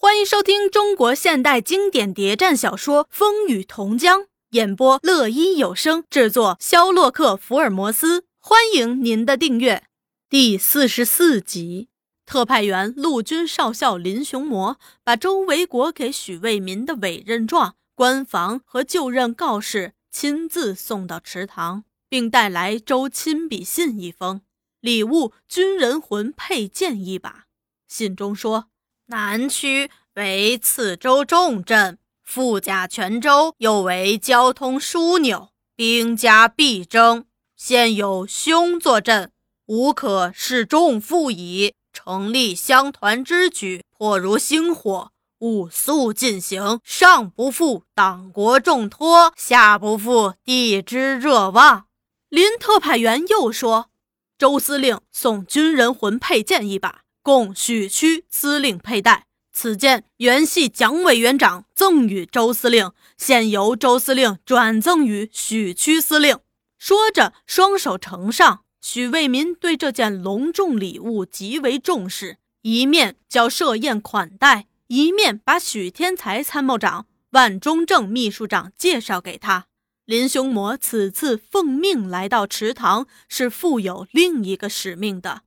欢迎收听中国现代经典谍战小说《风雨同江》，演播：乐一有声，制作：肖洛克·福尔摩斯。欢迎您的订阅。第四十四集，特派员陆军少校林雄模把周维国给许卫民的委任状、官房和就任告示亲自送到池塘，并带来周亲笔信一封，礼物军人魂佩剑一把。信中说。南区为次州重镇，富甲泉州又为交通枢纽，兵家必争。现有凶作镇，无可恃重负矣。成立乡团之举，迫如星火，务速进行。上不负党国重托，下不负地之热望。林特派员又说：“周司令送军人魂佩剑一把。”供许区司令佩戴，此剑原系蒋委员长赠予周司令，现由周司令转赠予许区司令。说着，双手呈上。许卫民对这件隆重礼物极为重视，一面叫设宴款待，一面把许天才参谋长、万中正秘书长介绍给他。林兄模此次奉命来到池塘，是负有另一个使命的。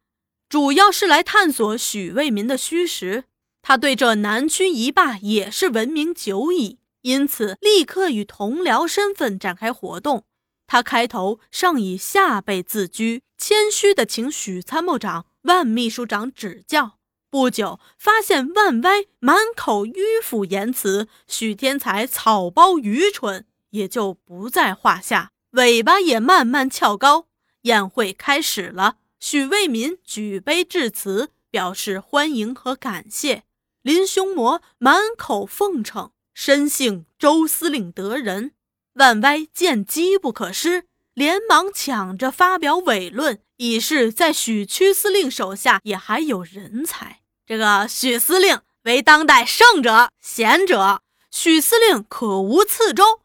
主要是来探索许卫民的虚实，他对这南区一霸也是闻名久矣，因此立刻以同僚身份展开活动。他开头尚以下辈自居，谦虚地请许参谋长、万秘书长指教。不久，发现万歪满口迂腐言辞，许天才草包愚蠢，也就不在话下，尾巴也慢慢翘高。宴会开始了。许卫民举杯致辞，表示欢迎和感谢。林兄模满口奉承，深信周司令得人。万歪见机不可失，连忙抢着发表伟论，以示在许区司令手下也还有人才。这个许司令为当代圣者贤者，许司令可无次州，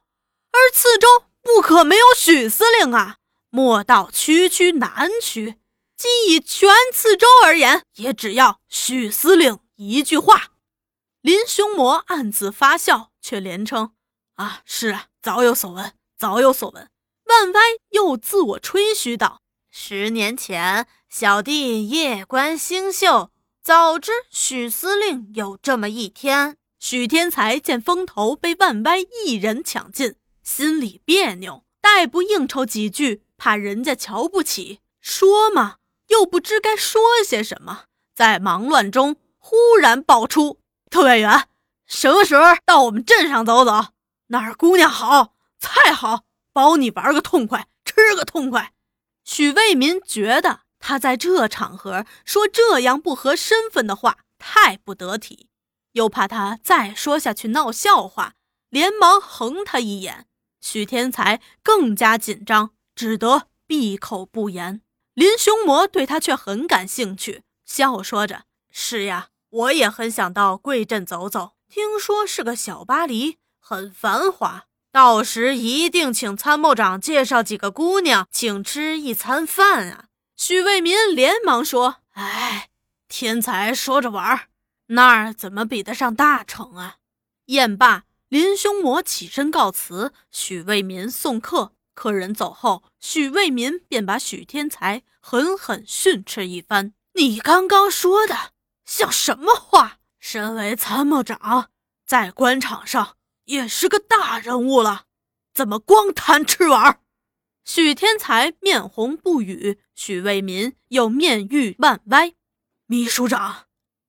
而次州不可没有许司令啊！莫道区区南区。今以全次州而言，也只要许司令一句话。林雄魔暗自发笑，却连称：“啊，是啊，早有所闻，早有所闻。”万歪又自我吹嘘道：“十年前，小弟夜观星宿，早知许司令有这么一天。”许天才见风头被万歪一人抢尽，心里别扭，待不应酬几句，怕人家瞧不起，说嘛。又不知该说些什么，在忙乱中忽然爆出：“特派员，什么时候到我们镇上走走？那儿姑娘好，菜好，包你玩个痛快，吃个痛快。”许卫民觉得他在这场合说这样不合身份的话太不得体，又怕他再说下去闹笑话，连忙横他一眼。许天才更加紧张，只得闭口不言。林雄魔对他却很感兴趣，笑说着：“是呀，我也很想到贵镇走走。听说是个小巴黎，很繁华。到时一定请参谋长介绍几个姑娘，请吃一餐饭啊！”许卫民连忙说：“哎，天才说着玩儿，那儿怎么比得上大城啊？”宴罢，林雄魔起身告辞，许卫民送客。客人走后，许卫民便把许天才狠狠训斥一番：“你刚刚说的像什么话？身为参谋长，在官场上也是个大人物了，怎么光谈吃玩？”许天才面红不语，许卫民又面欲万歪：“秘书长，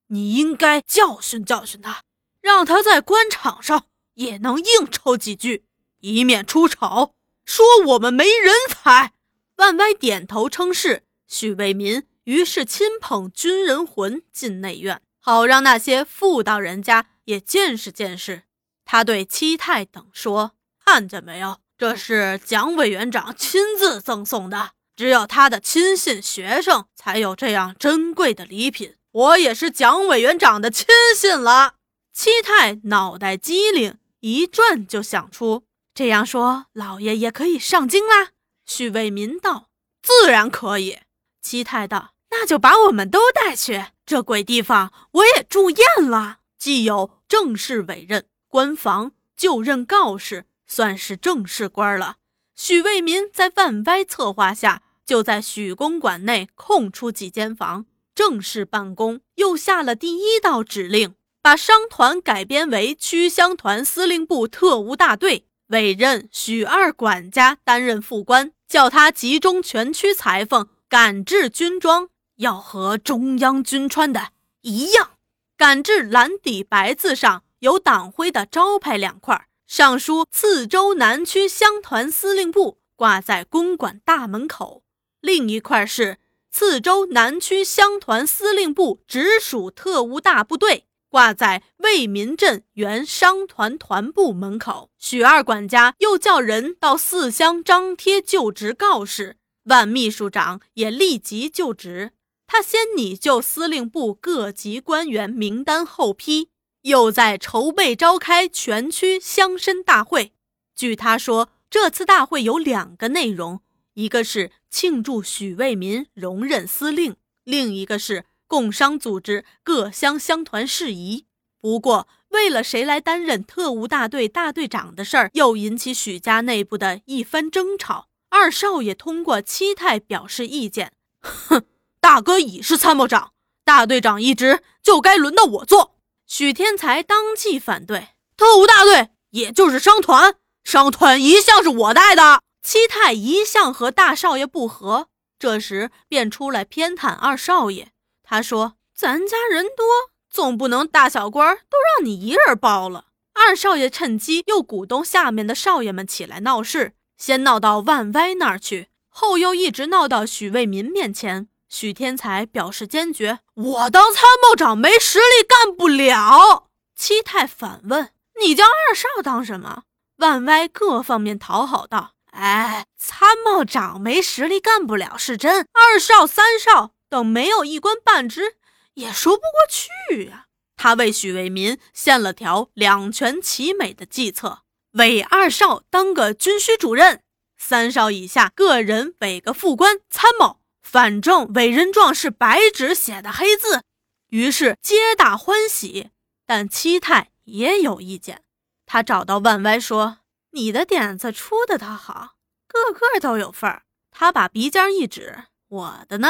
你应该教训教训他，让他在官场上也能应酬几句，以免出丑。”说我们没人才，万歪点头称是。许卫民于是亲捧军人魂进内院，好让那些妇道人家也见识见识。他对戚太等说：“看见没有，这是蒋委员长亲自赠送的，只有他的亲信学生才有这样珍贵的礼品。我也是蒋委员长的亲信了。”戚太脑袋机灵，一转就想出。这样说，老爷也可以上京啦。许卫民道：“自然可以。”七太道：“那就把我们都带去，这鬼地方我也住厌了。”既有正式委任，官房就任告示，算是正式官了。许为民在万歪策划下，就在许公馆内空出几间房，正式办公。又下了第一道指令，把商团改编为区乡团司令部特务大队，委任许二管家担任副官，叫他集中全区裁缝赶制军装，要和中央军穿的一样，赶制蓝底白字上有党徽的招牌两块。上书次州南区乡团司令部，挂在公馆大门口；另一块是次州南区乡团司令部直属特务大部队，挂在为民镇原商团团部门口。许二管家又叫人到四乡张贴就职告示，万秘书长也立即就职。他先拟就司令部各级官员名单后批。又在筹备召开全区乡绅大会。据他说，这次大会有两个内容：一个是庆祝许为民荣任司令，另一个是共商组织各乡乡团事宜。不过，为了谁来担任特务大队大队长的事儿，又引起许家内部的一番争吵。二少爷通过七太表示意见：“哼，大哥已是参谋长，大队长一职就该轮到我做。”许天才当即反对，特务大队也就是商团，商团一向是我带的。七太一向和大少爷不和，这时便出来偏袒二少爷。他说：“咱家人多，总不能大小官都让你一人包了。”二少爷趁机又鼓动下面的少爷们起来闹事，先闹到万歪那儿去，后又一直闹到许卫民面前。许天才表示坚决：“我当参谋长没实力，干不了。”七太反问：“你叫二少当什么？”万歪各方面讨好道：“哎，参谋长没实力干不了是真，二少、三少等没有一官半职，也说不过去呀。”他为许为民献了条两全其美的计策：委二少当个军需主任，三少以下个人委个副官参谋。反正委任状是白纸写的黑字，于是皆大欢喜。但七太也有意见，他找到万歪说：“你的点子出的倒好，个个都有份儿。”他把鼻尖一指：“我的呢？”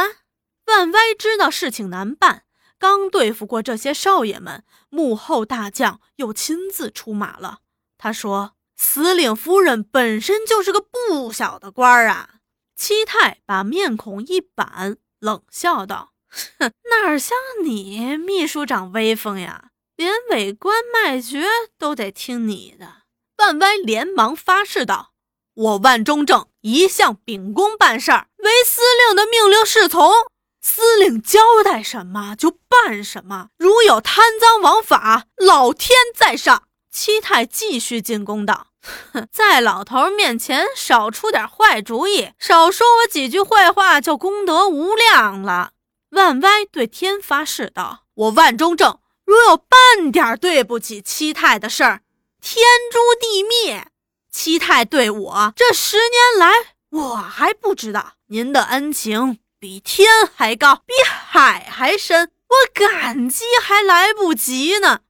万歪知道事情难办，刚对付过这些少爷们，幕后大将又亲自出马了。他说：“司令夫人本身就是个不小的官儿啊。”七太把面孔一板，冷笑道：“哼，哪像你秘书长威风呀？连委官卖爵都得听你的。”万歪连忙发誓道：“我万中正一向秉公办事儿，为司令的命令是从，司令交代什么就办什么。如有贪赃枉法，老天在上。”七太继续进宫道。哼，在老头面前少出点坏主意，少说我几句坏话，就功德无量了。万歪对天发誓道：“我万中正如有半点对不起七太的事儿，天诛地灭。七太对我这十年来，我还不知道您的恩情比天还高，比海还深，我感激还来不及呢。”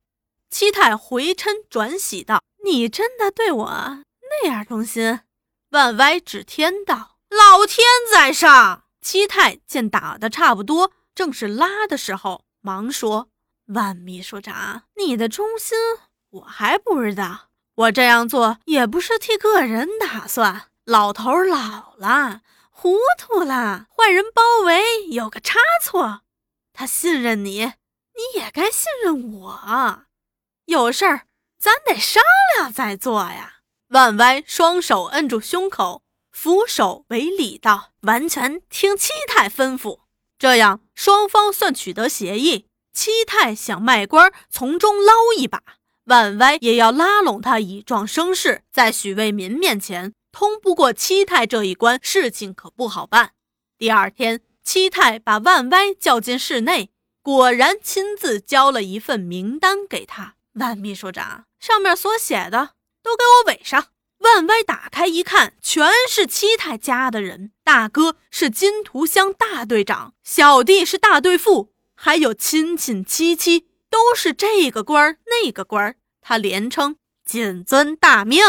七太回嗔转喜道。你真的对我那样忠心？万歪指天道：“老天在上。”七太见打的差不多，正是拉的时候，忙说：“万秘书长，你的忠心我还不知道。我这样做也不是替个人打算。老头老了，糊涂了，坏人包围，有个差错。他信任你，你也该信任我。有事儿。”咱得商量再做呀！万歪双手摁住胸口，俯首为礼道：“完全听七太吩咐。”这样双方算取得协议。七太想卖官，从中捞一把；万歪也要拉拢他，以壮声势。在许为民面前通不过七太这一关，事情可不好办。第二天，七太把万歪叫进室内，果然亲自交了一份名单给他。万秘书长。上面所写的都给我围上。万歪打开一看，全是七太家的人。大哥是金图乡大队长，小弟是大队副，还有亲戚戚戚都是这个官儿那个官儿，他连称谨遵大命。